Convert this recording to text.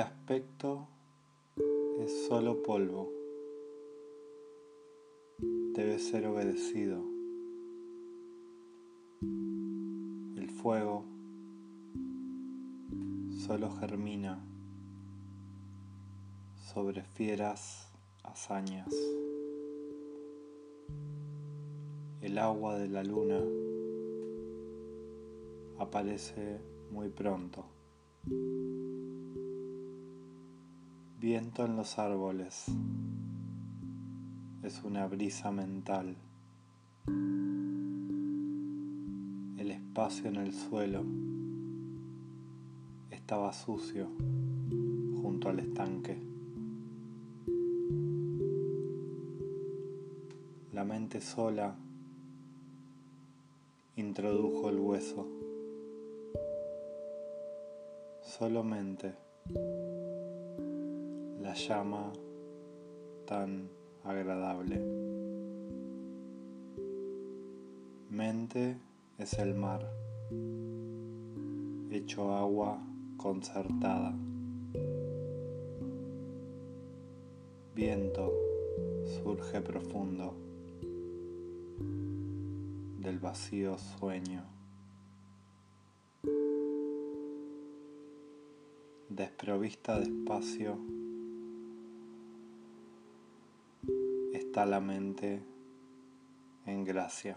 aspecto es solo polvo. Debe ser obedecido. El fuego solo germina sobre fieras hazañas. El agua de la luna aparece muy pronto. Viento en los árboles. Es una brisa mental. El espacio en el suelo estaba sucio junto al estanque. La mente sola introdujo el hueso. Solamente la llama tan agradable. Mente es el mar, hecho agua concertada. Viento surge profundo del vacío sueño. Desprovista de espacio está la mente en gracia.